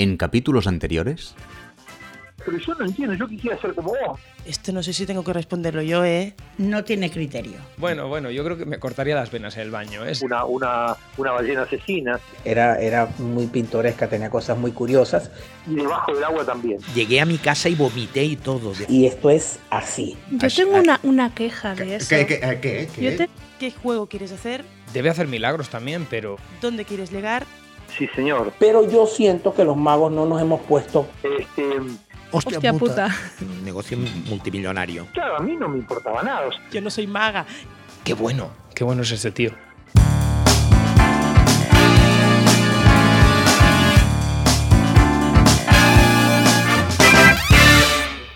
En capítulos anteriores. Pero yo no entiendo, yo quisiera ser como vos. Esto no sé si tengo que responderlo yo, ¿eh? No tiene criterio. Bueno, bueno, yo creo que me cortaría las venas en el baño. ¿eh? Es Una, una, una ballena asesina. Era, era muy pintoresca, tenía cosas muy curiosas. Y debajo del agua también. Llegué a mi casa y vomité y todo. Y esto es así. Yo tengo una, una queja de eso. ¿Qué, qué, qué, Yo te- ¿Qué juego quieres hacer? Debe hacer milagros también, pero ¿Dónde quieres llegar? Sí, señor. Pero yo siento que los magos no nos hemos puesto Este, Hostia puta. Un negocio multimillonario. claro, a mí no me importaba nada. Yo no soy maga. qué bueno, qué bueno es este tío.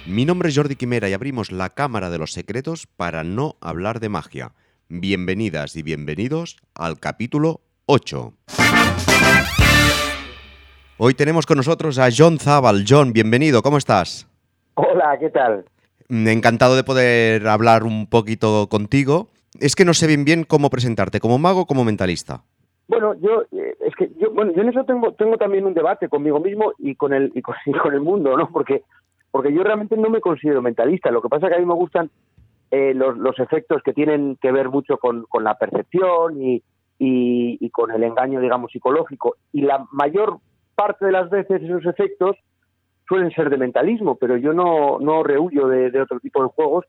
Mi nombre es Jordi Quimera y abrimos la Cámara de los Secretos para no hablar de magia. Bienvenidas y bienvenidos al capítulo 8. Hoy tenemos con nosotros a John Zabal. John, bienvenido, ¿cómo estás? Hola, ¿qué tal? Mm, Encantado de poder hablar un poquito contigo. Es que no sé bien bien cómo presentarte, como mago o como mentalista. Bueno, yo eh, es que yo bueno, yo en eso tengo tengo también un debate conmigo mismo y con el y con, y con el mundo, ¿no? Porque porque yo realmente no me considero mentalista. Lo que pasa es que a mí me gustan eh, los, los efectos que tienen que ver mucho con, con la percepción y, y, y con el engaño, digamos, psicológico. Y la mayor parte de las veces esos efectos suelen ser de mentalismo, pero yo no, no rehuyo de, de otro tipo de juegos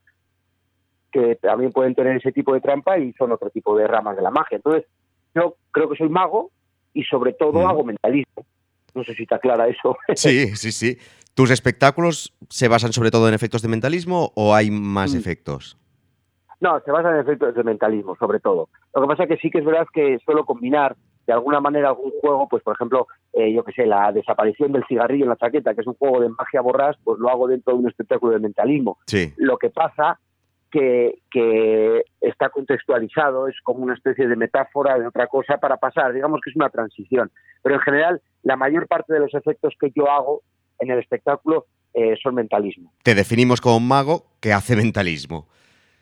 que también pueden tener ese tipo de trampa y son otro tipo de ramas de la magia. Entonces, yo creo que soy mago y sobre todo Mm. hago mentalismo. No sé si está clara eso. Sí, sí, sí. ¿Tus espectáculos se basan sobre todo en efectos de mentalismo o hay más Mm. efectos? No, se basa en efectos de mentalismo, sobre todo. Lo que pasa es que sí que es verdad que suelo combinar de alguna manera algún juego, pues por ejemplo, eh, yo que sé, la desaparición del cigarrillo en la chaqueta, que es un juego de magia borrás, pues lo hago dentro de un espectáculo de mentalismo. Sí. Lo que pasa que, que está contextualizado, es como una especie de metáfora de otra cosa para pasar, digamos que es una transición. Pero en general, la mayor parte de los efectos que yo hago en el espectáculo eh, son mentalismo. Te definimos como un mago que hace mentalismo.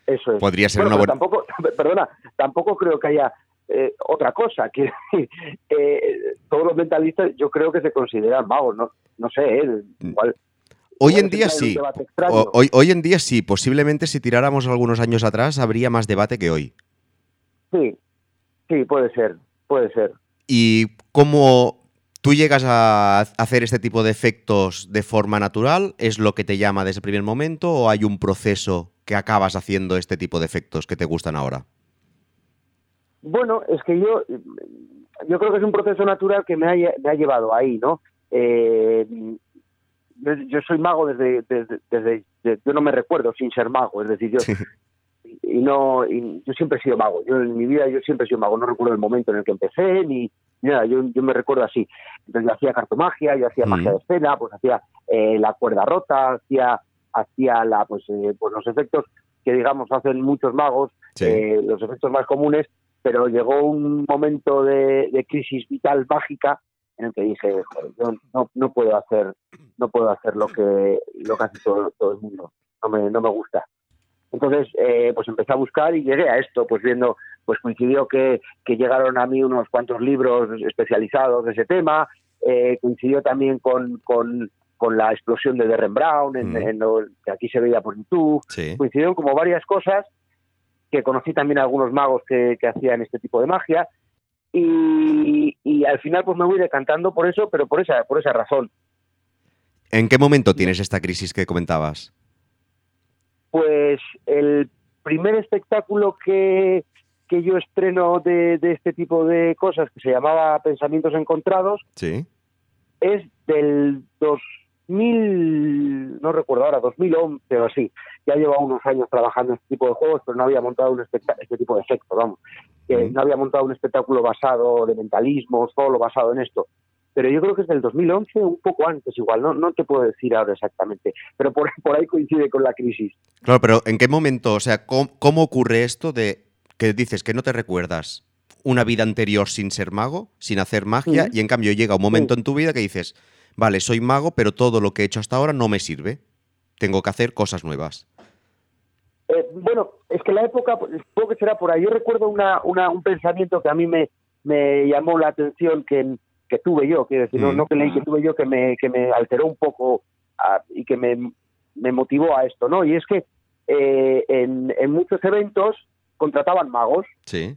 Eso es. Podría ser Bueno, una buena... Tampoco, perdona, tampoco creo que haya eh, otra cosa. Que eh, todos los mentalistas yo creo que se consideran magos, no, no sé, eh, igual. Hoy en día sí. hoy, hoy en día sí. Posiblemente si tiráramos algunos años atrás habría más debate que hoy. Sí, sí, puede ser, puede ser. ¿Y cómo tú llegas a hacer este tipo de efectos de forma natural? ¿Es lo que te llama desde el primer momento o hay un proceso que acabas haciendo este tipo de efectos que te gustan ahora? Bueno, es que yo, yo creo que es un proceso natural que me ha, me ha llevado ahí, ¿no? Eh, yo, soy mago desde, desde, desde- de- yo no me recuerdo sin ser mago, es decir, yo y no, y yo siempre he sido mago. Yo en mi vida yo siempre he sido mago. No recuerdo el momento en el que empecé ni, ni nada. Yo, yo me recuerdo así. Entonces yo hacía cartomagia, yo hacía Mm. magia de escena, pues hacía eh, la cuerda rota, hacía, hacía la, pues, eh, pues los efectos que digamos hacen muchos magos, Sí. eh, los efectos más comunes. Pero llegó un momento de, de crisis vital mágica en el que dije, "Joder, yo no, no puedo hacer, no puedo hacer lo que lo que hace todo, todo el mundo. No me, no me gusta. Entonces, eh, pues empecé a buscar y llegué a esto, pues viendo, pues coincidió que, que llegaron a mí unos cuantos libros especializados de ese tema, eh, coincidió también con, con, con la explosión de Derren Brown, en, Mm. en lo que aquí se veía por YouTube, Sí. coincidieron como varias cosas, que conocí también a algunos magos que, que hacían este tipo de magia, y, y al final pues me voy decantando por eso, pero por esa, por esa razón. ¿En qué momento tienes esta crisis que comentabas? Pues el primer espectáculo que, que yo estreno de, de este tipo de cosas, que se llamaba Pensamientos Encontrados, Sí. es del 2000, no recuerdo ahora, 2011 o así. Ya llevo unos años trabajando en este tipo de juegos, pero no había montado un este tipo de efecto, vamos. Que. No había montado un espectáculo basado de mentalismo, solo basado en esto. Pero yo creo que es del 2011, un poco antes igual, no, no te puedo decir ahora exactamente, pero por, por ahí coincide con la crisis. Claro, pero ¿en qué momento? O sea, ¿cómo, cómo ocurre esto de que dices que no te recuerdas una vida anterior sin ser mago, sin hacer magia, Sí. y en cambio llega un momento en tu vida que dices, vale, soy mago, pero todo lo que he hecho hasta ahora no me sirve. Tengo que hacer cosas nuevas. Eh, bueno, es que la época, supongo que será por ahí. Yo recuerdo una, una- un pensamiento que a mí me, me llamó la atención, que, que que tuve yo, quiero decir, no, Mm. no que leí que tuve yo, que me, que me alteró un poco a- y que me, me motivó a esto, ¿no? Y es que eh, en, en muchos eventos contrataban magos Sí.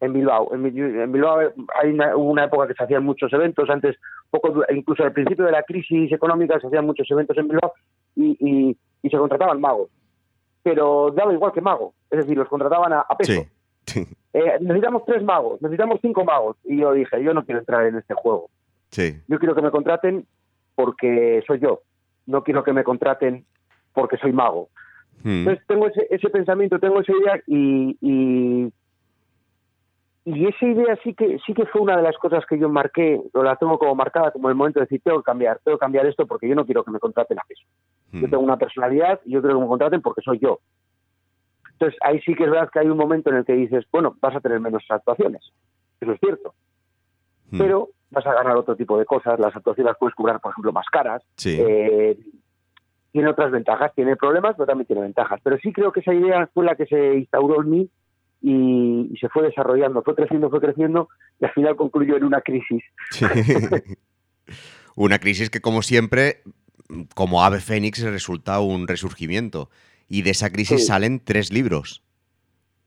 en Bilbao. En, Bi- en Bilbao hay una, hubo una época que se hacían muchos eventos, antes, poco incluso al principio de la crisis económica se hacían muchos eventos en Bilbao y, y- y se contrataban magos. Pero daba igual que mago, es decir, los contrataban a, a peso. Sí. Eh, necesitamos tres magos, necesitamos cinco magos. Y yo dije, yo no quiero entrar en este juego. Sí. Yo quiero que me contraten porque soy yo. No quiero que me contraten porque soy mago. Mm. Entonces tengo ese, ese pensamiento, tengo esa idea y, y, y esa idea sí que sí que fue una de las cosas que yo marqué, o la tengo como marcada como el momento de decir, tengo que cambiar, tengo que cambiar esto porque yo no quiero que me contraten a peso. Yo Mm. tengo una personalidad y yo quiero que me contraten porque soy yo. Entonces ahí sí que es verdad que hay un momento en el que dices, bueno, vas a tener menos actuaciones. Eso es cierto. Mm. Pero vas a ganar otro tipo de cosas. Las actuaciones las puedes cobrar, por ejemplo, más caras. Sí. Eh, tiene otras ventajas, tiene problemas, pero también tiene ventajas. Pero sí creo que esa idea fue la que se instauró en mí y, y se fue desarrollando, fue creciendo, fue creciendo y al final concluyó en una crisis. Sí. Una crisis que, como siempre, como ave fénix, resulta un resurgimiento. Y de esa crisis Sí. salen tres libros.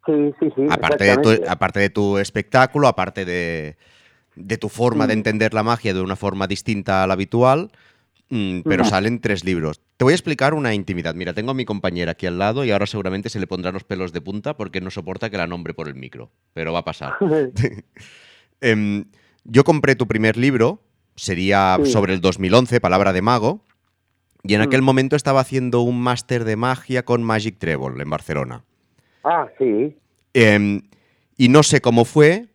Sí, sí, sí. Aparte de, tu, aparte de tu espectáculo, aparte de, de tu forma de entender la magia de una forma distinta a la habitual, pero Mm. salen tres libros. Te voy a explicar una intimidad. Mira, tengo a mi compañera aquí al lado y ahora seguramente se le pondrán los pelos de punta porque no soporta que la nombre por el micro. Pero va a pasar. Em, yo compré tu primer libro, sería Sí. sobre el 2011, Palabra de Mago, y en Mm. aquel momento estaba haciendo un máster de magia con Magic Treble en Barcelona. ah, sí. Em, y no sé cómo fue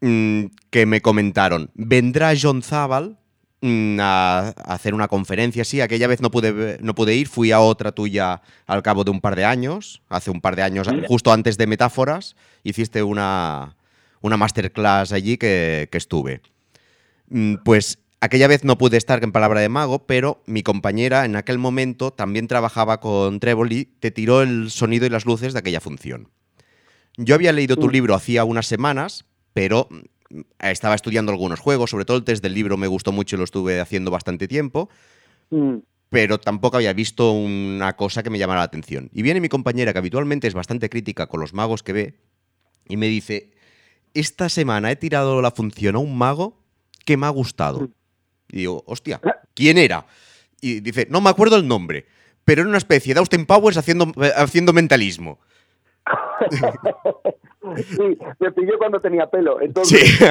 mm, que me comentaron, vendrá John Zabal mm, a, a hacer una conferencia, sí, aquella vez no pude, no pude ir, fui a otra tuya al cabo de un par de años, hace un par de años, justo antes de Metáforas, hiciste una, una masterclass allí que, que estuve. Mm, Pues aquella vez no pude estar en Palabra de Mago, pero mi compañera en aquel momento también trabajaba con Treble y te tiró el sonido y las luces de aquella función. Yo había leído tu Mm. libro hacía unas semanas, pero mm, estaba estudiando algunos juegos, sobre todo el test del libro me gustó mucho y lo estuve haciendo bastante tiempo, Mm, pero tampoco había visto una cosa que me llamara la atención. Y viene mi compañera, que habitualmente es bastante crítica con los magos que ve, y me dice, esta semana he tirado la función a un mago que me ha gustado. Y digo, hostia, ¿quién era? Y dice, no me acuerdo el nombre, pero era una especie de Austin Powers haciendo, eh, haciendo mentalismo. sí, me pilló cuando tenía pelo. Entonces, Sí.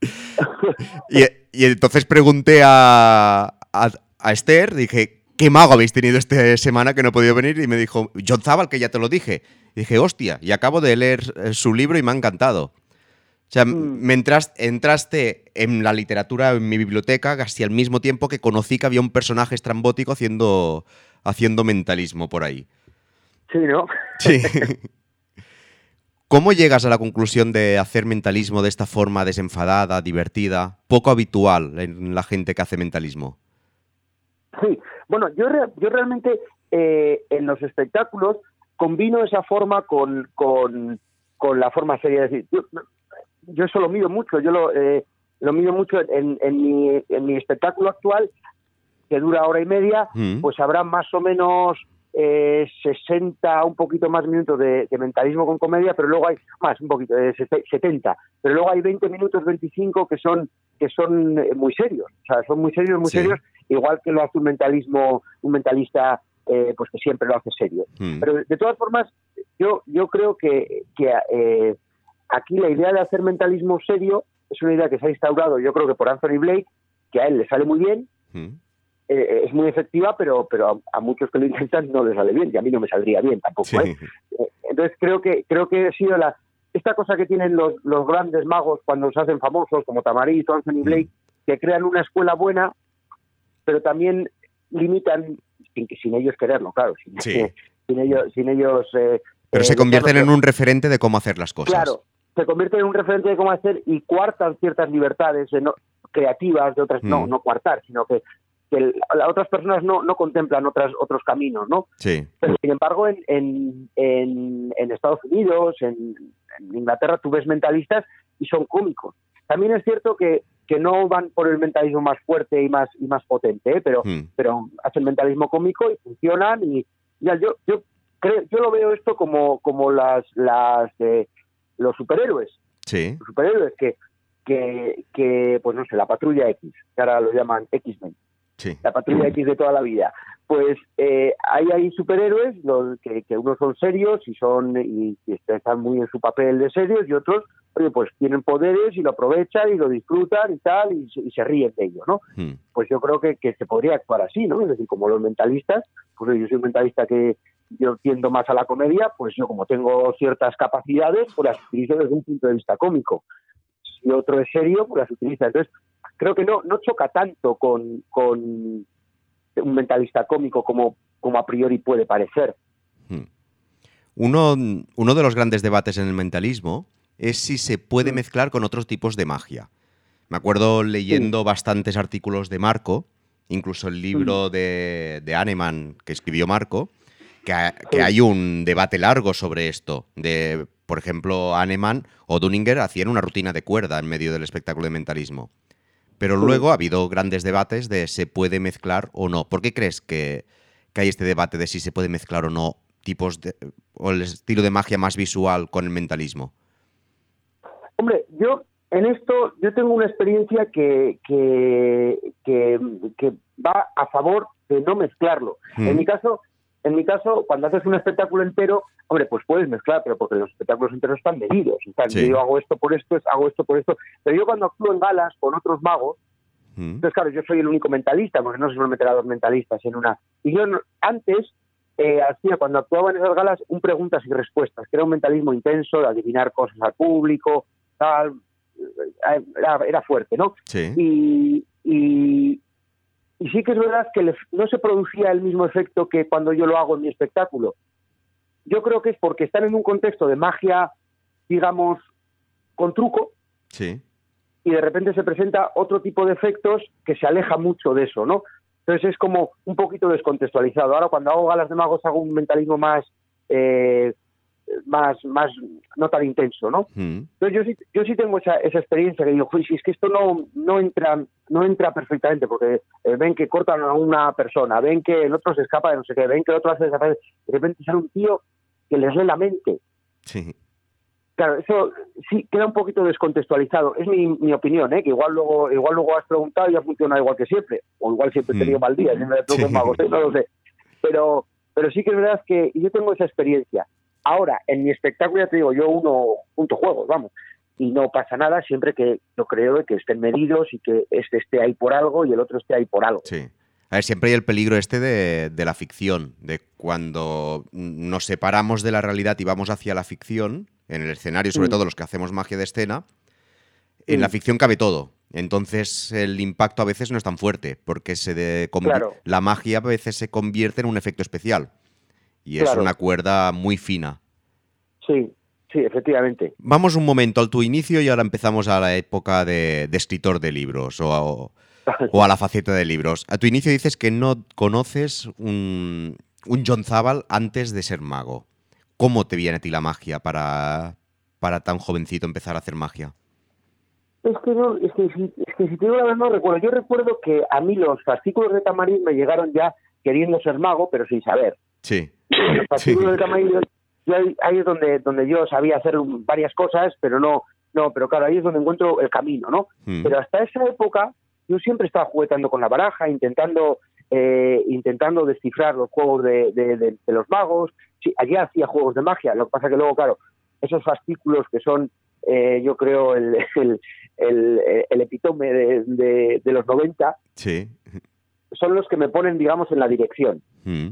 y, y entonces pregunté a, a, a Esther, dije, ¿qué mago habéis tenido esta semana que no he podido venir? Y me dijo, John Zabal, que ya te lo dije. Y dije, hostia, y acabo de leer eh, su libro y me ha encantado. O sea, Mm. me entras- entraste en la literatura, en mi biblioteca, casi al mismo tiempo que conocí que había un personaje estrambótico haciendo, haciendo mentalismo por ahí. sí, ¿no? Sí. ¿Cómo llegas a la conclusión de hacer mentalismo de esta forma desenfadada, divertida, poco habitual en la gente que hace mentalismo? Sí, bueno, yo, re- yo realmente eh, en los espectáculos combino esa forma con, con, con la forma seria. Es decir, yo, yo eso lo mido mucho, yo lo, eh, lo mido mucho en, en, mi, en mi espectáculo actual, que dura hora y media, Mm. pues habrá más o menos eh, 60, un poquito más minutos de, de mentalismo con comedia, pero luego hay más, un poquito, de 70, pero luego hay 20 minutos, 25 que son que son eh, muy serios, o sea, son muy serios, muy Sí. serios, igual que lo hace un mentalismo, un mentalista eh, pues que siempre lo hace serio. Mm. Pero de todas formas, yo, yo creo que, que eh, aquí la idea de hacer mentalismo serio es una idea que se ha instaurado, yo creo que por Anthony Blake, que a él le sale muy bien, Mm. Eh, es muy efectiva, pero, pero a, a muchos que lo intentan no les sale bien, y a mí no me saldría bien tampoco. Sí. ¿eh? Eh, Entonces creo que creo que ha sido la esta cosa que tienen los, los grandes magos cuando se hacen famosos, como Tamariz o Anthony Blake, que crean una escuela buena, pero también limitan, sin, sin ellos quererlo, claro, sin, Sí. sin ellos... Sin ellos eh, Pero eh, se convierten en un referente de cómo hacer las cosas. Claro, se convierten en un referente de cómo hacer y cuartan ciertas libertades de no- creativas de otras, no, Mm. no cuartar, sino que, que las otras personas no, no contemplan otras, otros caminos, ¿no? Sí. Pero sin embargo, en, en, en, en Estados Unidos, en, en Inglaterra, tú ves mentalistas y son cómicos. también es cierto que, que no van por el mentalismo más fuerte y más y más potente, ¿eh? pero, Hmm. pero hacen mentalismo cómico y funcionan y ya, yo yo creo, yo lo veo esto como como las las eh, los superhéroes, Sí. los superhéroes que que, que pues no sé, la patrulla X, que ahora lo llaman X-Men Sí. la patrulla X de toda la vida. Pues eh, hay ahí superhéroes los que, que unos son serios y son y, y están muy en su papel de serios y otros, oye, pues tienen poderes y lo aprovechan y lo disfrutan y tal y, se- y se ríen de ello, ¿no? Hmm. Pues yo creo que, que se podría actuar así, ¿no? Es decir, como los mentalistas, pues yo soy un mentalista que yo tiendo más a la comedia, pues yo como tengo ciertas capacidades, pues las utilizo desde un punto de vista cómico. Si otro es serio, pues las utiliza. Entonces, creo que no, no choca tanto con, con un mentalista cómico como, como a priori puede parecer. Uno, uno de los grandes debates en el mentalismo es si se puede Mm. mezclar con otros tipos de magia. Me acuerdo leyendo bastantes artículos de Marco, incluso el libro de, de Hahnemann que escribió Marco, que, ha- que Sí. hay un debate largo sobre esto. De, por ejemplo, Hahnemann o Dunninger hacían una rutina de cuerda en medio del espectáculo de mentalismo. Pero luego ha habido grandes debates de se puede mezclar o no. ¿Por qué crees que, que hay este debate de si se puede mezclar o no tipos de, o el estilo de magia más visual con el mentalismo? Hombre, yo en esto yo tengo una experiencia que, que, que, que va a favor de no mezclarlo. Mm. En mi caso, en mi caso, cuando haces un espectáculo entero, hombre, pues puedes mezclar, pero porque los espectáculos enteros están medidos. Están, Sí. Yo hago esto por esto, hago esto por esto. Pero yo cuando actúo en galas con otros magos, Mm. entonces claro, yo soy el único mentalista, porque no se suelen meter a dos mentalistas en una. Y yo antes eh, hacía, cuando actuaba en esas galas, un preguntas y respuestas, que era un mentalismo intenso de adivinar cosas al público, tal. eh, Era, era fuerte, ¿no? Sí. y, y, y sí que es verdad que no se producía el mismo efecto que cuando yo lo hago en mi espectáculo. Yo creo que es porque están en un contexto de magia, digamos, con truco, Sí. y de repente se presenta otro tipo de efectos que se aleja mucho de eso, ¿no? Entonces es como un poquito descontextualizado. Ahora cuando hago galas de magos hago un mentalismo más, eh, más, más, no tan intenso, ¿no? Mm. Entonces yo sí, yo sí tengo esa, esa experiencia que digo, "Joder, si es que esto no, no entra, no entra perfectamente, porque eh, ven que cortan a una persona, ven que el otro se escapa de no sé qué, ven que el otro hace desaparecer, de repente sale un tío que les lee la mente. Sí. Claro, eso sí queda un poquito descontextualizado. Es mi, mi opinión, ¿eh? que igual luego, igual luego has preguntado y ha funcionado igual que siempre, o igual siempre he tenido Mm. mal día, siempre trucos Sí. no lo sé. Pero, pero sí que es verdad que yo tengo esa experiencia. Ahora, en mi espectáculo, ya te digo, yo uno punto juegos, vamos, y no pasa nada siempre que yo creo que estén medidos y que este esté ahí por algo y el otro esté ahí por algo. Sí. A ver, siempre hay el peligro este de, de la ficción, de cuando nos separamos de la realidad y vamos hacia la ficción, en el escenario, sobre Mm. todo los que hacemos magia de escena, en Mm. la ficción cabe todo. Entonces el impacto a veces no es tan fuerte, porque se de- Claro. la magia a veces se convierte en un efecto especial. Y es una cuerda muy fina. Sí, sí, efectivamente. Vamos un momento al tu inicio y ahora empezamos a la época de, de escritor de libros o a, o a la faceta de libros. A tu inicio dices que no conoces un, un John Zabal antes de ser mago. ¿Cómo te viene a ti la magia para, para tan jovencito empezar a hacer magia? Es que, no, es, que si, es que si te digo la verdad no recuerdo. Yo recuerdo que a mí los fascículos de Tamarín me llegaron ya queriendo ser mago, pero sin saber. Sí. Los fascículos de Tamarín, yo- yo ahí, ahí es donde, donde yo sabía hacer varias cosas, pero no, no, pero claro, ahí es donde encuentro el camino, ¿no? Mm. Pero hasta esa época yo siempre estaba juguetando con la baraja, intentando eh, intentando descifrar los juegos de, de- de- de los magos. Sí, allí hacía juegos de magia, lo que pasa que luego, claro, esos fascículos que son, eh, yo creo, el, el, el, el epitome de, de- de los 90, Sí. son los que me ponen, digamos, en la dirección. Mm.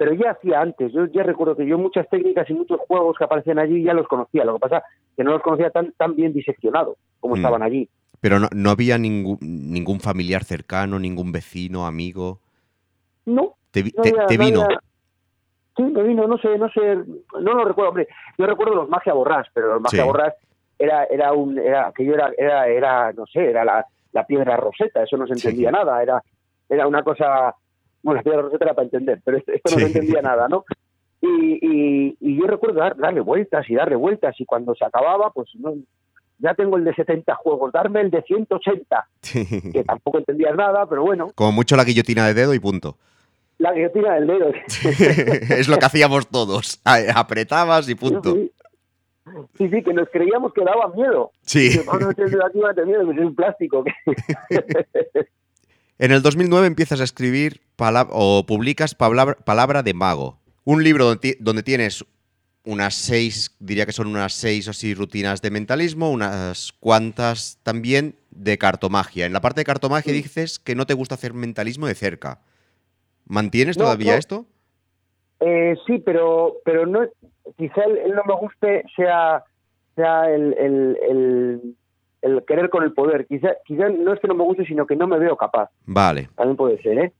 Pero ya hacía antes, yo ya recuerdo que yo muchas técnicas y muchos juegos que aparecían allí ya los conocía, lo que pasa que no los conocía tan, tan bien diseccionados como Mm. estaban allí. Pero no, no había ningún, ningún familiar cercano, ningún vecino, amigo. No, ¿Te, no te- había- te no vino? había- Sí, me vino, no sé, no sé, no lo recuerdo, hombre. Yo recuerdo los magia borrás, pero los magia Sí. borrás era, era un, era, aquello era, era, era, no sé, era la, la piedra roseta, eso no se Sí. entendía nada, era, era una cosa, bueno, la piedra roseta era para entender, pero esto, esto no Sí. entendía nada, ¿no? Y, y, y yo recuerdo dar- darle vueltas y darle vueltas y cuando se acababa, pues no, ya tengo el de 70 juegos, darme el de 180, que tampoco entendías nada, pero bueno, Como mucho la guillotina de dedo y punto. la guillotina del dedo. es lo que hacíamos todos. Apretabas y punto. Sí, sí, sí, que nos creíamos que daba miedo. Sí. Que, "Vamos a meter el dedo aquí, va a tener miedo, que es un plástico. En el 2009 empiezas a escribir o publicas Palabra, Palabra de Mago, un libro donde, ti- donde tienes unas seis, diría que son unas seis o así rutinas de mentalismo, unas cuantas también de cartomagia. En la parte de cartomagia dices que no te gusta hacer mentalismo de cerca. ¿Mantienes No, todavía no. esto? Eh, sí, pero, pero no, quizá el, el no me guste sea, sea el, el, el, el querer con el poder. Quizá, quizá no es que no me guste, sino que no me veo capaz. Vale. También puede ser, ¿eh?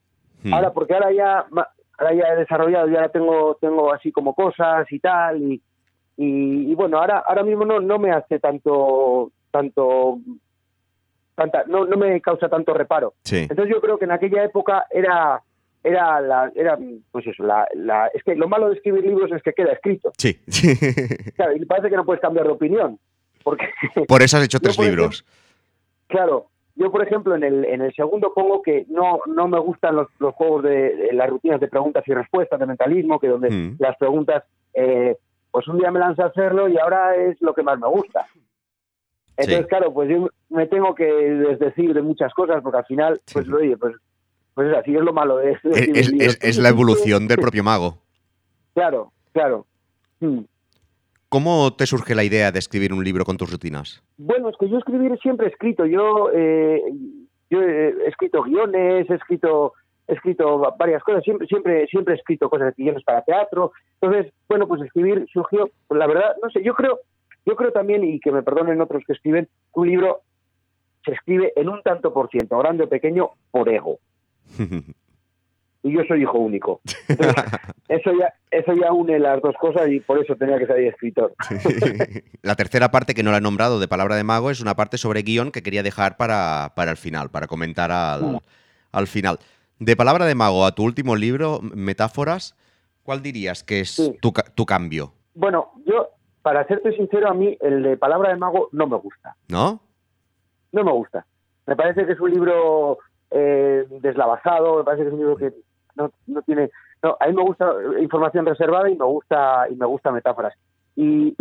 Hmm. Ahora, porque ahora ya, ahora ya he desarrollado, ya tengo, tengo así como cosas y tal, y, y, y bueno, ahora, ahora mismo no, no me hace tanto, tanto, tanta, no, no me causa tanto reparo. Sí. Entonces yo creo que en aquella época era, era la, era, pues eso, la, la, es que lo malo de escribir libros es que queda escrito. Sí. Claro, y parece que no puedes cambiar de opinión, porque Por eso has hecho tres libros. Claro, yo por ejemplo en el, en el segundo pongo que no, no me gustan los, los juegos de, de las rutinas de preguntas y respuestas de mentalismo, que donde Mm. las preguntas, eh, pues un día me lanzo a hacerlo y ahora es lo que más me gusta. Entonces, Sí. claro, pues yo me tengo que desdecir de muchas cosas porque al final, pues Sí. oye, pues, pues es así, es lo malo de. Es, es- es- es la evolución del propio mago. Claro, claro. Mm. ¿Cómo te surge la idea de escribir un libro con tus rutinas? Bueno, es que yo escribir siempre he escrito. Yo, eh, yo he escrito guiones, he escrito, he escrito va- varias cosas. Siempre, siempre, siempre he escrito cosas, guiones para teatro. Entonces, bueno, pues escribir surgió. pues la verdad, no sé. Yo creo, yo creo también y que me perdonen otros que escriben, que un libro se escribe en un tanto por ciento, grande o pequeño, por ego. Y yo soy hijo único. Entonces, eso ya, eso ya une las dos cosas y por eso tenía que salir escritor. la tercera parte que no la he nombrado de Palabra de Mago es una parte sobre guion que quería dejar para, para el final, para comentar al, al final. De Palabra de Mago a tu último libro, Metáforas, ¿cuál dirías que es Sí. tu, tu cambio? Bueno, yo, para serte sincero, a mí el de Palabra de Mago no me gusta. ¿No? No me gusta. Me parece que es un libro eh, deslavazado, me parece que es un libro que no, no tiene... No, a mí me gusta información reservada y me gusta y me gusta metáforas. Y, y-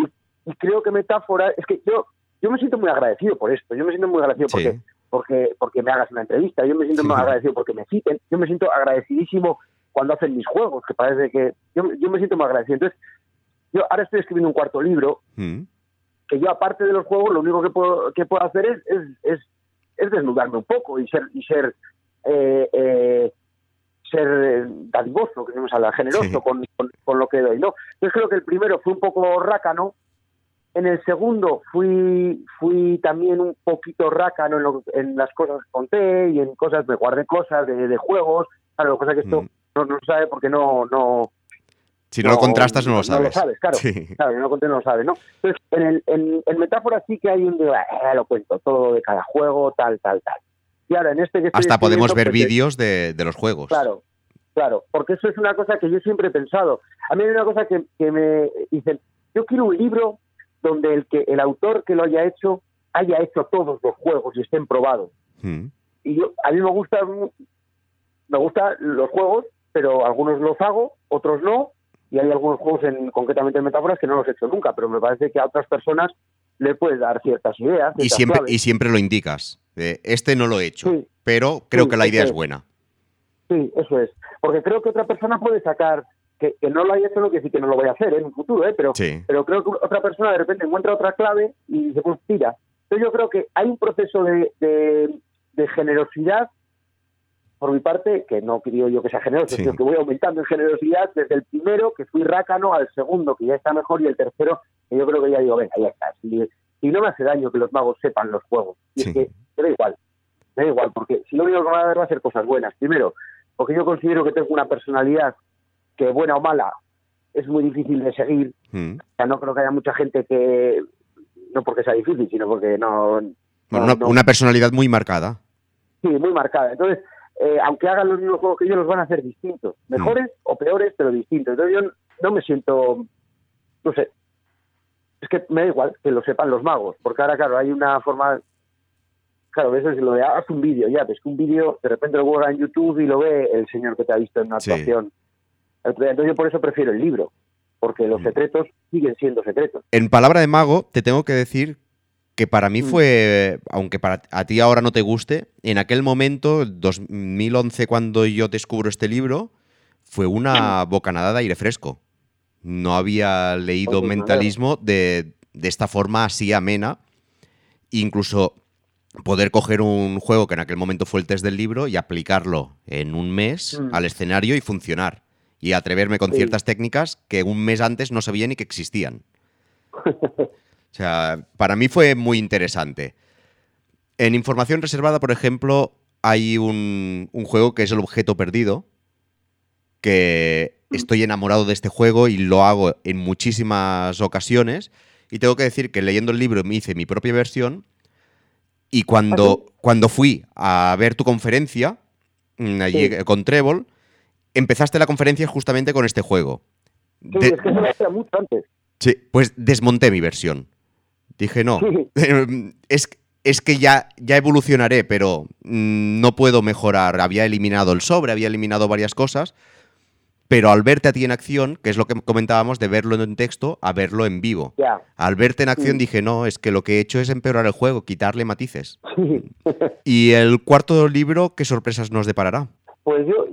y creo que metáforas... Es que yo yo me siento muy agradecido por esto. Yo me siento muy agradecido Sí. porque porque porque me hagas una entrevista. Yo me siento muy agradecido porque me citen. Yo me siento agradecidísimo cuando hacen mis juegos, que parece que... Yo, yo me siento muy agradecido. Entonces, yo ahora estoy escribiendo un cuarto libro Mm. que yo aparte de los juegos lo único que puedo que puedo hacer es es, es, es desnudarme un poco y ser y ser eh, eh, ser eh, dadivoso que no sale generoso Sí. con, con, con lo que doy no yo creo que el primero fue un poco rácano en el segundo fui fui también un poquito rácano en, lo- en las cosas que conté y en cosas me guardé cosas de, de juegos claro lo que esto Mm. no, no se sabe porque no no Si no, lo contrastas, no lo No sabes. lo sabes, claro. Sí. Claro, no conté, no lo sabe, ¿no? Entonces, en, el, en, en metáfora sí que hay un de, eh, lo cuento, todo de cada juego, tal, tal, tal. Y ahora, en este que estoy Hasta podemos ver pues, vídeos de, de los juegos. Claro, claro, porque eso es una cosa que yo siempre he pensado. A mí hay una cosa que, que me dicen, yo quiero un libro donde el que el autor que lo haya hecho haya hecho todos los juegos y estén probados. Mm. Y yo, a mí me gusta, me gustan los juegos, pero algunos los hago, otros no, y hay algunos juegos, en, concretamente en metáforas, que no los he hecho nunca, pero me parece que a otras personas le puedes dar ciertas ideas. Y siempre, claves. y siempre lo indicas. De, este no lo he hecho, Sí. pero creo Sí, que la idea es es. buena. Sí, eso es. Porque creo que otra persona puede sacar, que, que no lo haya hecho, no quiere decir que no lo vaya a hacer ¿eh? en un futuro, ¿eh? pero, Sí. pero creo que otra persona de repente encuentra otra clave y pues tira. Entonces yo creo que hay un proceso de, de, de generosidad por mi parte, que no quiero yo que sea generoso, Sí. sino que voy aumentando en generosidad desde el primero, que fui rácano, al segundo, que ya está mejor, y el tercero, que yo creo que ya digo, venga, ya está. Si, si no me hace daño que los magos sepan los juegos, y Sí. es que me da igual, me da igual, porque si lo único que me va a dar va a ser cosas buenas. Primero, porque yo considero que tengo una personalidad que, buena o mala, es muy difícil de seguir. Mm. O sea, no creo que haya mucha gente que, no porque sea difícil, sino porque no... Bueno, no- una, no- una personalidad muy marcada. Sí, muy marcada. Entonces, eh, aunque hagan los mismos juegos que ellos, los van a hacer distintos. Mejores o peores, pero distintos. Entonces yo no me siento, no sé, es que me da igual que lo sepan los magos, porque ahora, claro, hay una forma. Claro, eso es lo de haz un vídeo, ya, ves que un vídeo de repente lo guarda en YouTube y lo ve el señor que te ha visto en una Sí. actuación. Entonces yo por eso prefiero el libro, porque los Mm. secretos siguen siendo secretos. En palabra de mago, te tengo que decir que para mí Mm. fue, aunque para a ti ahora no te guste, en aquel momento, 2011, cuando yo descubro este libro, fue una bocanada de aire fresco. No había leído Pues me mentalismo de, de esta forma así amena. Incluso poder coger un juego que en aquel momento fue el test del libro y aplicarlo en un mes Mm. al escenario y funcionar. Y atreverme con Sí. ciertas técnicas que un mes antes no sabía ni que existían. O sea, para mí fue muy interesante. En información reservada, por ejemplo, hay un, un juego que es el objeto perdido, que estoy enamorado de este juego y lo hago en muchísimas ocasiones. Y tengo que decir que leyendo el libro me hice mi propia versión y cuando, cuando fui a ver tu conferencia, mm, allí Sí. eh, con Trébol, empezaste la conferencia justamente con este juego. Sí, De- es que eso lo hacía mucho antes. Sí, pues desmonté mi versión. Dije, no, Sí. es, es que ya, ya evolucionaré, pero mm, no puedo mejorar. Había eliminado el sobre, había eliminado varias cosas, pero al verte a ti en acción, que es lo que comentábamos de verlo en texto a verlo en vivo. Al verte en acción dije, no, es que lo que he hecho es empeorar el juego, quitarle matices. Sí. Y el cuarto libro, ¿qué sorpresas nos deparará? Pues yo,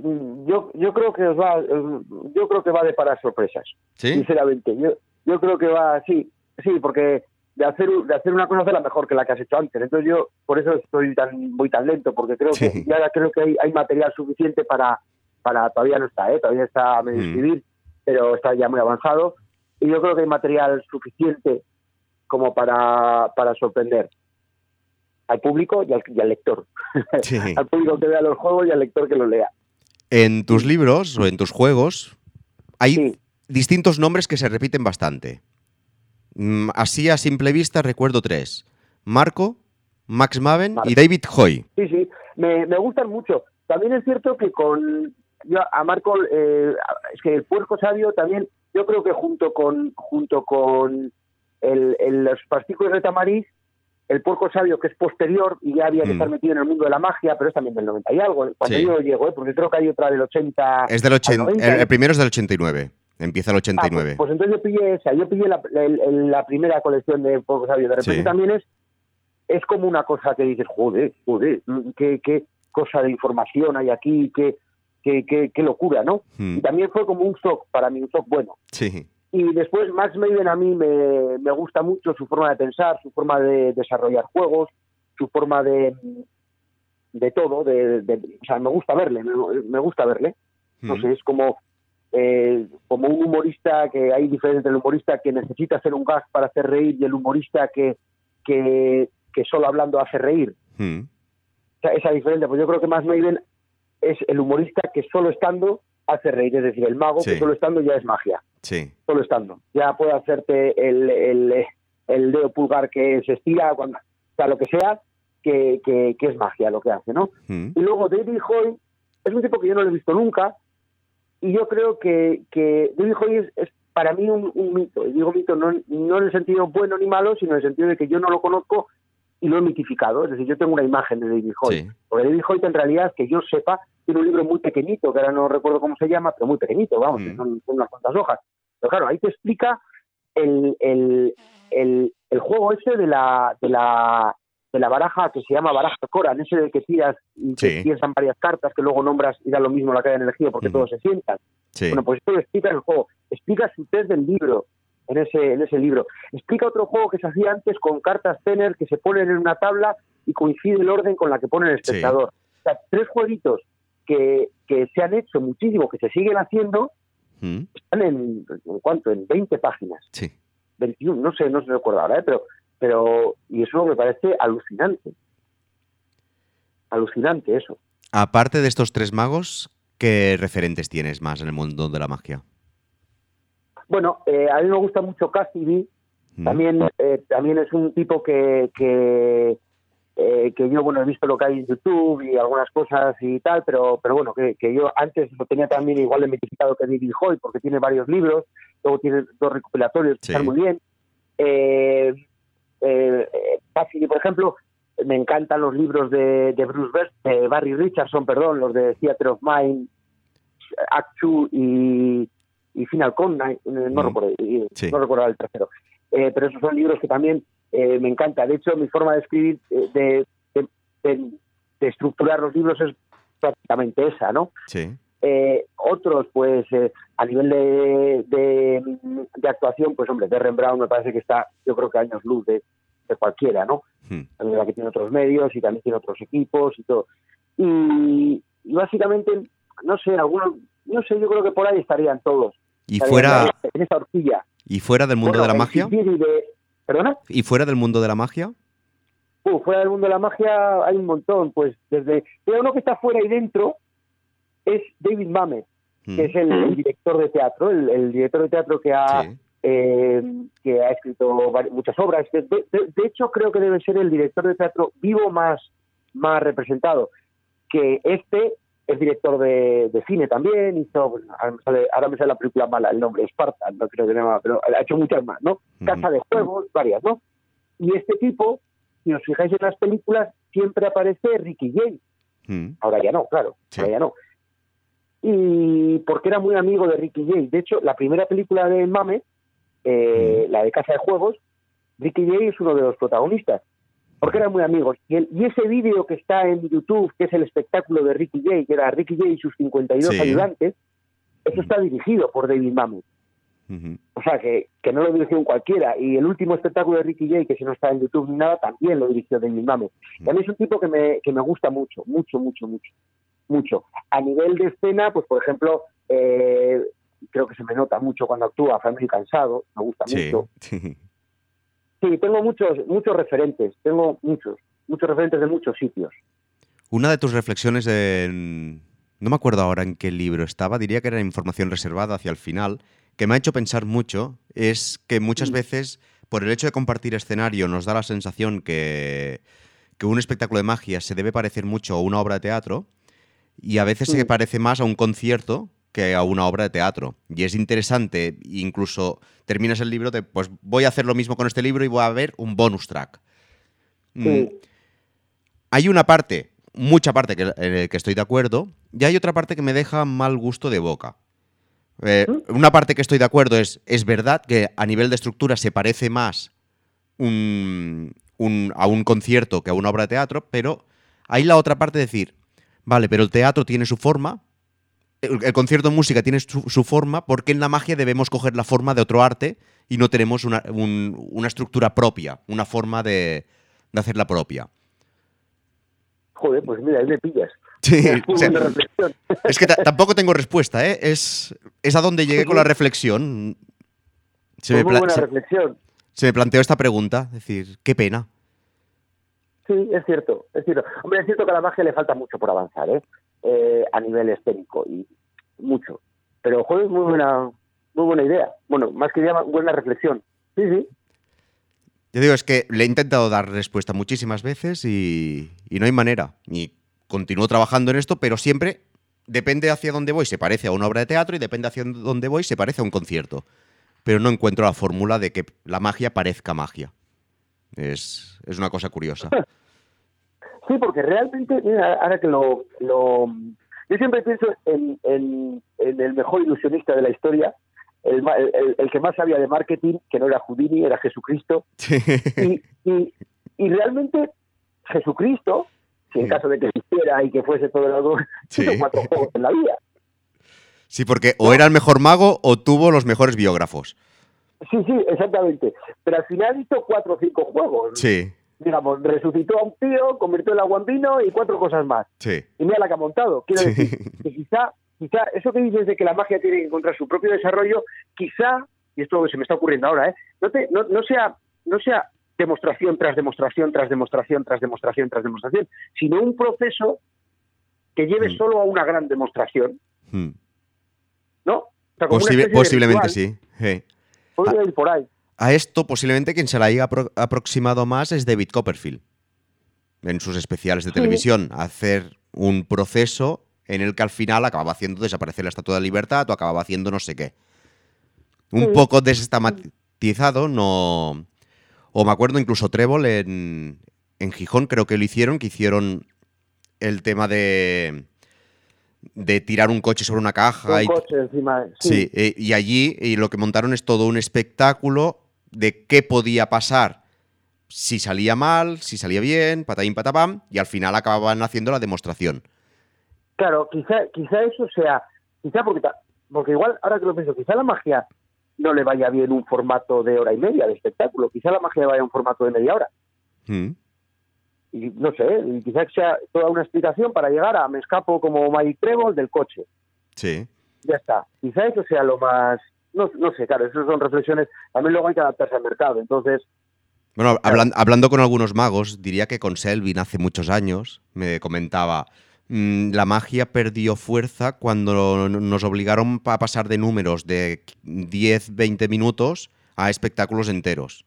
yo, yo creo que os va, yo creo que va a deparar sorpresas. ¿Sí? Sinceramente, yo, yo creo que va, sí, sí, porque de hacer, de hacer una cosa hacerla mejor que la que has hecho antes. Entonces yo por eso estoy tan, voy tan lento, porque creo Sí. que ya creo que hay, hay material suficiente para, para, todavía no está, ¿eh? todavía está a medio Mm. escribir, pero está ya muy avanzado. Y yo creo que hay material suficiente como para, para sorprender al público y al, y al lector. Sí. al público que vea los juegos y al lector que los lea. En tus libros o en tus juegos hay Sí. distintos nombres que se repiten bastante. Mm, Así a simple vista recuerdo tres. Marco, Max Maven Marco. y David Hoy. Sí, sí, me, me gustan mucho. También es cierto que con yo a Marco eh, es que el puerco sabio también yo creo que junto con junto con el, el- los pasticos de tamariz el puerco sabio que es posterior y ya había que Mm. estar metido en el mundo de la magia pero es también del 90 y algo cuando Sí. yo llego ¿eh? porque creo que hay otra del 80 Es del al 80, 90, el, el primero es del 89. Empieza el Ah, pues- 89. pues, entonces yo pillé esa, yo pillé la, la primera colección de Puerco Sabio. De repente Sí. también es, es como una cosa que dices, joder, joder, mm, qué, qué cosa de información hay aquí, qué, qué, qué, qué locura, ¿no? Mm, Y también fue como un shock, para mí, un shock bueno. sí. Y después Max Maven a mí me, me gusta mucho su forma de pensar, su forma de desarrollar juegos, su forma de de todo, de, de- o sea, me gusta verle, me, me gusta verle. No Mm, sé, es como, eh, como un humorista que hay diferencia entre el humorista que necesita hacer un gag para hacer reír y el humorista que, que, que solo hablando hace reír. mm, O sea, esa diferencia, pues yo creo que más Maiden es el humorista que solo estando hace reír, es decir, el mago Sí. que solo estando ya es magia, Sí. solo estando. Ya puede hacerte el, el, el dedo pulgar que se estira, cuando, o sea, lo que sea, que, que, que es magia lo que hace, ¿no? mm, Y luego David Hoy es un tipo que yo no lo he visto nunca y yo creo que, que David Hoy es, es para mí un, un mito. Y digo mito no, no en el sentido bueno ni malo, sino en el sentido de que yo no lo conozco y lo he mitificado. Es decir, yo tengo una imagen de David Hoy. Sí. Porque David Hoy en realidad, que yo sepa, tiene un libro muy pequeñito, que ahora no recuerdo cómo se llama, pero muy pequeñito, vamos, Mm. que son, son unas cuantas hojas. Pero claro, ahí te explica el, el, el, el juego ese de la, de la de la baraja que se llama baraja Coran, ese de que tiras y que Sí. piensan varias cartas que luego nombras y da lo mismo la cadena de energía porque Ujú. todos se sientan. Sí. Bueno, pues esto lo explica el juego. Explica su test del libro en ese, en ese libro. Explica otro juego que se hacía antes con cartas tener que se ponen en una tabla y coincide el orden con la que pone el Sí. espectador. O sea, tres jueguitos que, que se han hecho muchísimo, que se siguen haciendo, mm, están en, ¿en cuánto? En 20 páginas. sí. 21, no sé, no se recuerda ahora, ¿eh? pero, pero, y eso me parece alucinante. Alucinante eso. Aparte de estos tres magos, ¿qué referentes tienes más en el mundo de la magia? Bueno, eh, a mí me gusta mucho Cassidy, Mm, también, eh, también es un tipo que, que, eh, que yo, bueno, he visto lo que hay en YouTube y algunas cosas y tal, pero, pero bueno, que, que yo antes lo tenía también igual de mitificado que David Hoy, porque tiene varios libros, luego tiene dos recopilatorios que Sí. están muy bien. Eh, eh, fácil, por ejemplo, me encantan los libros de, de Bruce Best, de Barry Richardson, perdón, los de Theater of Mind, Act Two y, y Final Con, no, recuerdo, Sí. no recuerdo el tercero. Eh, pero esos son libros que también eh, me encanta. De hecho, mi forma de escribir, eh, de, de- de- de estructurar los libros es prácticamente esa, ¿no? Sí. Eh, otros, pues eh, a nivel de, de, de actuación, pues hombre, Derren Brown me parece que está, yo creo que años luz de, de cualquiera, ¿no? Hmm. Es verdad que tiene otros medios y también tiene otros equipos y todo. Y, y básicamente, no sé, algunos, no sé, yo creo que por ahí estarían todos. Y fuera, ahí, en esa horquilla. y fuera del mundo Bueno, de la magia. De- ¿Perdona? Y fuera del mundo de la magia. Uh, fuera del mundo de la magia hay un montón, pues desde... Pero uno que está fuera y dentro es David Mamet, Mm. que es el, el director de teatro, el, el director de teatro que ha, Sí. eh, que ha escrito muchas obras. De, de- de hecho, creo que debe ser el director de teatro vivo más, más representado. Que este es director de, de cine también, hizo, ahora, me sale, ahora me sale la película mala, el nombre, Spartan, no creo que llama, pero ha hecho muchas más, ¿no? Casa de Juegos, varias, ¿no? Y este tipo, si os fijáis en las películas, siempre aparece Ricky Jay. Mm. Ahora ya no, claro, Sí. ahora ya no. Y porque era muy amigo de Ricky Jay. De hecho, la primera película de Mame, eh, la de Casa de Juegos, Ricky Jay es uno de los protagonistas. Porque eran muy amigos. Y, el- y ese vídeo que está en YouTube, que es el espectáculo de Ricky Jay, que era Ricky Jay y sus 52 Sí. ayudantes, eso está dirigido por David Mamet. O sea, que, que no lo dirigió un cualquiera. Y el último espectáculo de Ricky Jay, que si no está en YouTube ni nada, también lo dirigió David Mamet. Y a mí es un tipo que me, que me gusta mucho, mucho, mucho, mucho. Mucho. A nivel de escena, pues por ejemplo, eh, creo que se me nota mucho cuando actúa Family Cansado, me gusta Sí. mucho. Sí, tengo muchos, muchos referentes, tengo muchos, muchos referentes de muchos sitios. Una de tus reflexiones en... No me acuerdo ahora en qué libro estaba, diría que era información reservada hacia el final, que me ha hecho pensar mucho, es que muchas veces, por el hecho de compartir escenario, nos da la sensación que, que un espectáculo de magia se debe parecer mucho a una obra de teatro, y a veces se parece más a un concierto que a una obra de teatro. Y es interesante, incluso terminas el libro de, pues voy a hacer lo mismo con este libro y voy a ver un bonus track. Mm, Sí. hay una parte, mucha parte que, eh, que estoy de acuerdo, y hay otra parte que me deja mal gusto de boca. Eh, Una parte que estoy de acuerdo es, es verdad que a nivel de estructura se parece más un- un- a un concierto que a una obra de teatro, pero hay la otra parte de decir, vale, pero el teatro tiene su forma, el, el concierto de música tiene su, su forma, porque en la magia debemos coger la forma de otro arte y no tenemos una, un- una estructura propia, una forma de, de hacerla propia. Joder, pues mira, ahí me pillas. Sí, o sea, es que ta- tampoco tengo respuesta, ¿eh? Es, es a donde llegué con la reflexión. Se me, Pues muy pla- buena se- reflexión. se me planteó esta pregunta, es decir, qué pena. Sí, es cierto, es cierto. Hombre, es cierto que a la magia le falta mucho por avanzar, ¿eh? Eh, a nivel escénico, y mucho. Pero, joder, muy buena, muy buena idea. Bueno, más que idea, buena reflexión. Sí, sí. Yo digo, es que le he intentado dar respuesta muchísimas veces y, y no hay manera. Y continúo trabajando en esto, pero siempre depende hacia dónde voy, se parece a una obra de teatro y depende hacia dónde voy, se parece a un concierto. Pero no encuentro la fórmula de que la magia parezca magia. Es, es una cosa curiosa. Sí, porque realmente, mira, ahora que lo, lo... Yo siempre pienso en, en- en el mejor ilusionista de la historia, el, el- el que más sabía de marketing, que no era Houdini, era Jesucristo. Y, y, y realmente Jesucristo, si en caso de que existiera y que fuese todo algo, Sí. hizo cuatro juegos en la vida. Sí, porque o era el mejor mago o tuvo los mejores biógrafos. Sí, sí, exactamente. Pero al final hizo cuatro o cinco juegos. Sí, Digamos, resucitó a un tío, convirtió el agua en vino y cuatro cosas más. sí. Y mira la que ha montado. Quiero Sí. decir que quizá, quizá eso que dices de que la magia tiene que encontrar su propio desarrollo, quizá, y esto se me está ocurriendo ahora, ¿eh? no, te- no, no sea, no sea demostración tras demostración, tras demostración, tras demostración, tras demostración, sino un proceso que lleve Mm. solo a una gran demostración, Hmm. ¿no? O sea, como una Posible- especie de posiblemente ritual, sí. sí. Podría ir por ahí. A esto posiblemente quien se la haya apro- aproximado más es David Copperfield. En sus especiales de Sí. televisión. Hacer un proceso en el que al final acababa haciendo desaparecer la Estatua de Libertad o acababa haciendo no sé qué. Un Sí. poco desestama- sistematizado, no... O me acuerdo incluso Trébol en, en Gijón creo que lo hicieron, que hicieron el tema de de tirar un coche sobre una caja. Un y, coche encima. sí, Sí. eh, y allí y lo que montaron es todo un espectáculo de qué podía pasar si salía mal, si salía bien, patadín patapam, y al final acababan haciendo la demostración. Claro, quizá, quizá eso sea, quizá porque, igual, ahora que lo pienso, quizá la magia no le vaya bien un formato de hora y media de espectáculo, quizá la magia le vaya un formato de media hora. Mm. Y no sé, y quizá sea toda una explicación para llegar a me escapo como Mike Trevor del coche. Sí. Ya está. Quizá eso sea lo más, no, no sé, claro, esas son reflexiones, también luego hay que adaptarse al mercado, entonces, Bueno, hablan- hablando con algunos magos, diría que con Selvin hace muchos años me comentaba, "Mm, la magia perdió fuerza cuando nos obligaron a pasar de números de 10, 20 minutos a espectáculos enteros.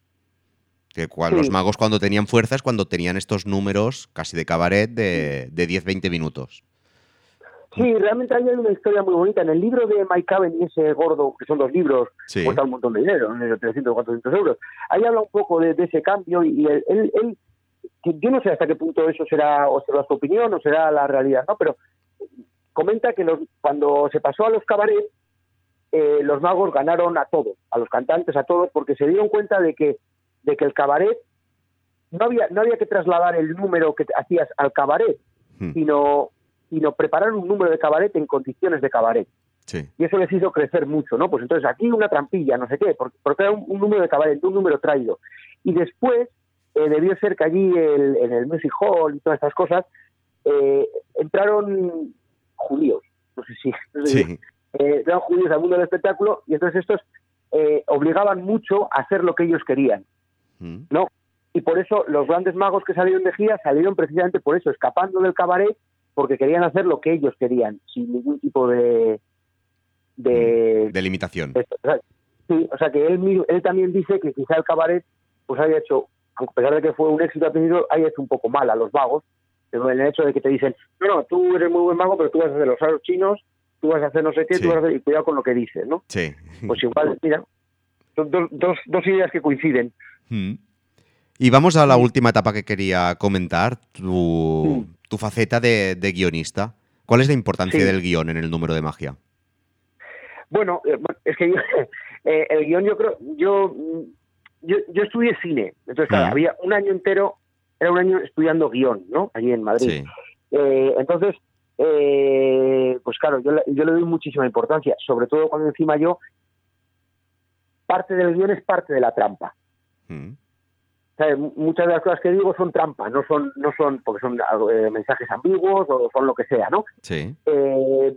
Que cua- Sí. los magos cuando tenían fuerza es cuando tenían estos números casi de cabaret de, de 10, 20 minutos. Sí, realmente hay una historia muy bonita. En el libro de Mike Caven y ese gordo, que son dos libros, Sí. cuesta un montón de dinero, ¿no? 300 o 400 euros. Ahí habla un poco de, de ese cambio y él, él- él- yo no sé hasta qué punto eso será o será su opinión o será la realidad, ¿no? Pero comenta que los, cuando se pasó a los cabarets, eh, los magos ganaron a todos, a los cantantes, a todos, porque se dieron cuenta de que, de que el cabaret no había, no había que trasladar el número que hacías al cabaret, Hmm. sino, sino preparar un número de cabaret en condiciones de cabaret Sí. y eso les hizo crecer mucho, ¿no? Pues entonces aquí una trampilla, no sé qué, porque, porque era un, un número de cabaret, un número traído. Y después eh, debió ser que allí el- en el Music Hall y todas estas cosas eh, entraron judíos, no sé si, no sé si- Sí. eh, entraron judíos al mundo del espectáculo y entonces estos eh, obligaban mucho a hacer lo que ellos querían, Mm. ¿no? Y por eso los grandes magos que salieron de gira salieron precisamente por eso, escapando del cabaret, porque querían hacer lo que ellos querían, sin ningún tipo de, de, De limitación. esto, o sea, sí, o sea que él, él también dice que quizá el cabaret pues haya hecho, a pesar de que fue un éxito al principio, haya hecho un poco mal a los magos, pero en el hecho de que te dicen, no, no, tú eres muy buen mago, pero tú vas a hacer los aros chinos, tú vas a hacer no sé qué, Sí. tú vas a hacer, y cuidado con lo que dices, ¿no? Sí. Pues igual, mira, son dos, dos, dos ideas que coinciden. Mm. Y vamos a la última etapa que quería comentar, tu, Sí. Tu faceta de, de guionista. ¿Cuál es la importancia Sí. del guion en el número de magia? Bueno, eh, es que yo, eh, el guion yo creo, yo, yo, yo estudié cine, entonces claro, Mm. había un año entero, era un año estudiando guion, ¿no? Allí en Madrid. Sí. Eh, entonces, eh, pues claro, yo, le- yo le doy muchísima importancia, sobre todo cuando encima yo, parte del guion es parte de la trampa. Mm. ¿Sabes? Muchas de las cosas que digo son trampa, no son, no son porque son eh, mensajes ambiguos o son lo que sea, ¿no? Sí. Eh,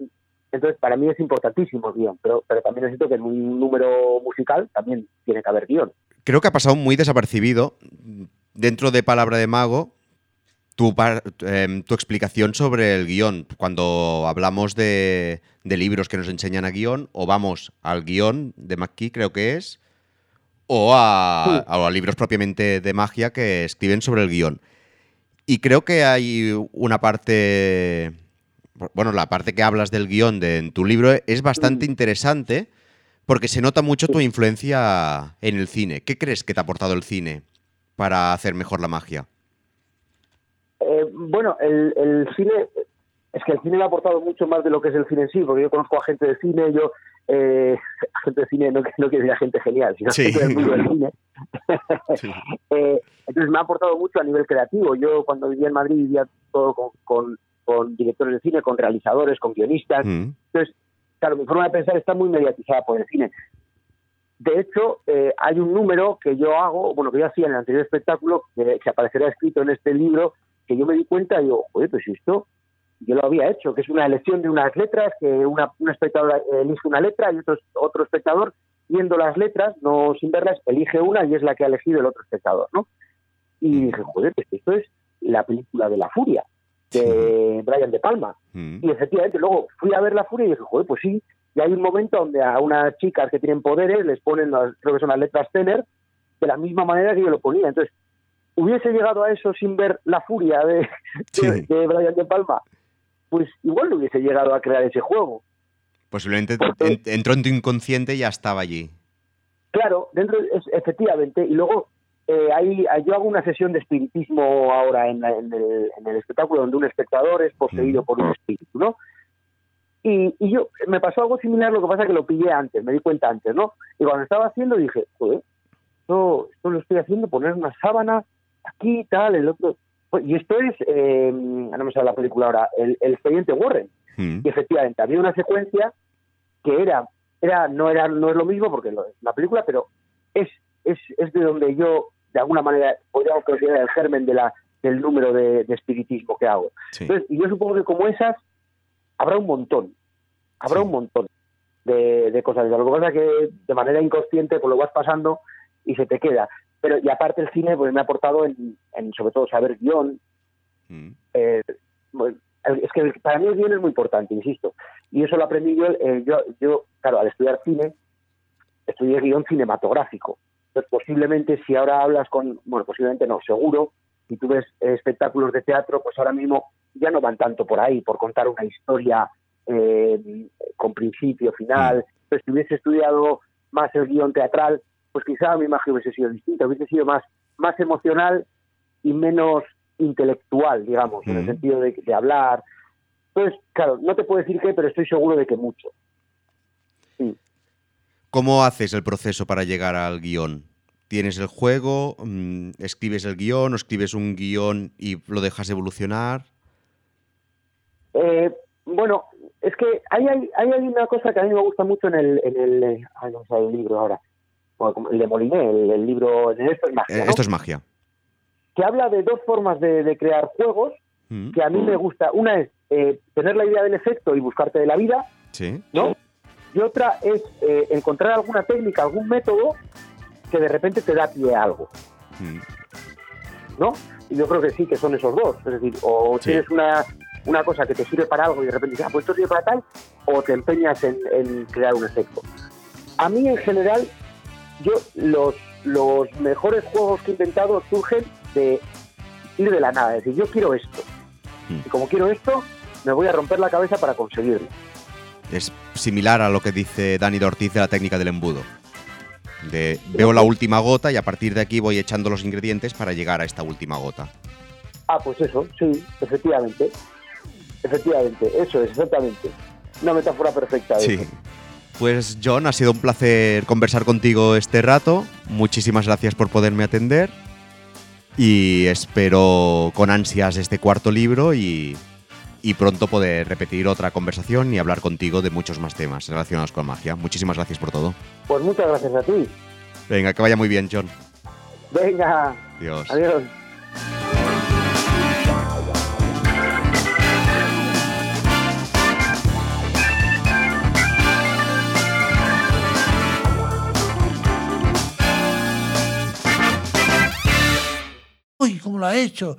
entonces, para mí es importantísimo el guion, pero, pero también necesito que en un número musical también tiene que haber guion. Creo que ha pasado muy desapercibido dentro de Palabra de Mago tu, par- em, tu explicación sobre el guion. Cuando hablamos de, de libros que nos enseñan a guion, o vamos al guion de McKee, creo que es, o a, a libros propiamente de magia que escriben sobre el guion. Y creo que hay una parte, bueno, la parte que hablas del guion de, en tu libro es bastante Mm. interesante porque se nota mucho tu influencia en el cine. ¿Qué crees que te ha aportado el cine para hacer mejor la magia? Eh, bueno, el, el cine, es que el cine me ha aportado mucho más de lo que es el cine en sí, porque yo conozco a gente de cine, yo, eh, gente de cine no, no quiero decir gente genial, sino Sí. gente del mundo del cine. Eh, entonces me ha aportado mucho a nivel creativo. Yo cuando vivía en Madrid vivía todo con, con, con directores de cine, con realizadores, con guionistas. Mm, Entonces, claro, mi forma de pensar está muy mediatizada por el cine. De hecho, eh, hay un número que yo hago, bueno, que yo hacía en el anterior espectáculo, que, que aparecerá escrito en este libro, que yo me di cuenta y digo, oye, pues esto yo lo había hecho, que es una elección de unas letras, que una, una espectadora elige una letra y otro, otro espectador, viendo las letras, no sin verlas, elige una y es la que ha elegido el otro espectador, ¿no? Y dije, joder, pues esto es la película de la furia, de Brian De Palma. mm. Y efectivamente, luego fui a ver la furia y dije, joder, pues sí. Y hay un momento donde a unas chicas que tienen poderes les ponen, las, creo que son las letras tener, de la misma manera que yo lo ponía. Entonces, hubiese llegado a eso sin ver la furia de, de- Sí. de Brian De Palma, pues igual no hubiese llegado a crear ese juego. Posiblemente Porque- en- entró en tu inconsciente y ya estaba allí. Claro, dentro es, efectivamente, y luego eh, hay, yo hago una sesión de espiritismo ahora en, en, el, en, el, espectáculo donde un espectador es poseído por un espíritu, ¿no? Y, y, yo me pasó algo similar, lo que pasa que lo pillé antes, me di cuenta antes, ¿no? Y cuando estaba haciendo dije, joder, esto, esto lo estoy haciendo, poner una sábana aquí, tal, el otro. Y esto es, eh, no me sale la película ahora, el, el expediente Warren. Mm. Y efectivamente, había una secuencia que era, era, no era, no es lo mismo porque es la película, pero es, es, es de donde yo, de alguna manera, podríamos considerar el germen de la, del número de, de espiritismo que hago. Sí. Entonces, y yo supongo que como esas, habrá un montón, habrá Sí. un montón de, de cosas. Lo que pasa es que de manera inconsciente pues lo vas pasando y se te queda. Pero y aparte el cine pues me ha aportado en, en sobre todo saber guion. Mm. eh, es que para mí el guion es muy importante, insisto. Y eso lo aprendí yo, eh, yo, yo, claro, al estudiar cine, estudié guion cinematográfico. Entonces posiblemente si ahora hablas con, bueno, posiblemente no, seguro, si tú ves eh, espectáculos de teatro, pues ahora mismo ya no van tanto por ahí, por contar una historia eh, con principio, final. Entonces si hubiese estudiado más el guion teatral, pues quizá mi imagen hubiese sido distinta, hubiese sido más, más emocional y menos intelectual, digamos, en el sentido de, de hablar. Entonces, claro, no te puedo decir qué, pero estoy seguro de que mucho. Sí. ¿Cómo haces el proceso para llegar al guion? ¿Tienes el juego? mm, ¿Escribes el guion o escribes un guion y lo dejas evolucionar? Eh, bueno, es que hay, hay, hay una cosa que a mí me gusta mucho en el, en el, eh, ay, no sale el libro ahora, el de Moliné, el, el libro esto es magia, Eh, ¿no? Esto es magia. que habla de dos formas de, de crear juegos Mm. que a mí me gusta. Una es eh, tener la idea del efecto y buscarte de la vida, Sí. ¿no? Y otra es eh, encontrar alguna técnica, algún método que de repente te da pie a algo, Mm. ¿no? Y yo creo que sí, que son esos dos. Es decir, o Sí. tienes una, una cosa que te sirve para algo y de repente dices, ah, pues esto sirve para tal, o te empeñas en, en crear un efecto. A mí, en general, yo los, los mejores juegos que he inventado surgen de ir de la nada. Es decir, yo quiero esto. Mm. Y como quiero esto, me voy a romper la cabeza para conseguirlo. Es similar a lo que dice Dani Ortiz de la técnica del embudo. De veo la última gota y a partir de aquí voy echando los ingredientes para llegar a esta última gota. Ah, pues eso, sí, efectivamente. Efectivamente, eso es, exactamente. Una metáfora perfecta. de Sí. eso. Pues John, ha sido un placer conversar contigo este rato. Muchísimas gracias por poderme atender. Y espero con ansias este cuarto libro y, y pronto poder repetir otra conversación y hablar contigo de muchos más temas relacionados con magia. Muchísimas gracias por todo. Pues muchas gracias a ti. Venga, que vaya muy bien, John. Venga, Adiós. adiós. Uy, ¿cómo lo ha hecho?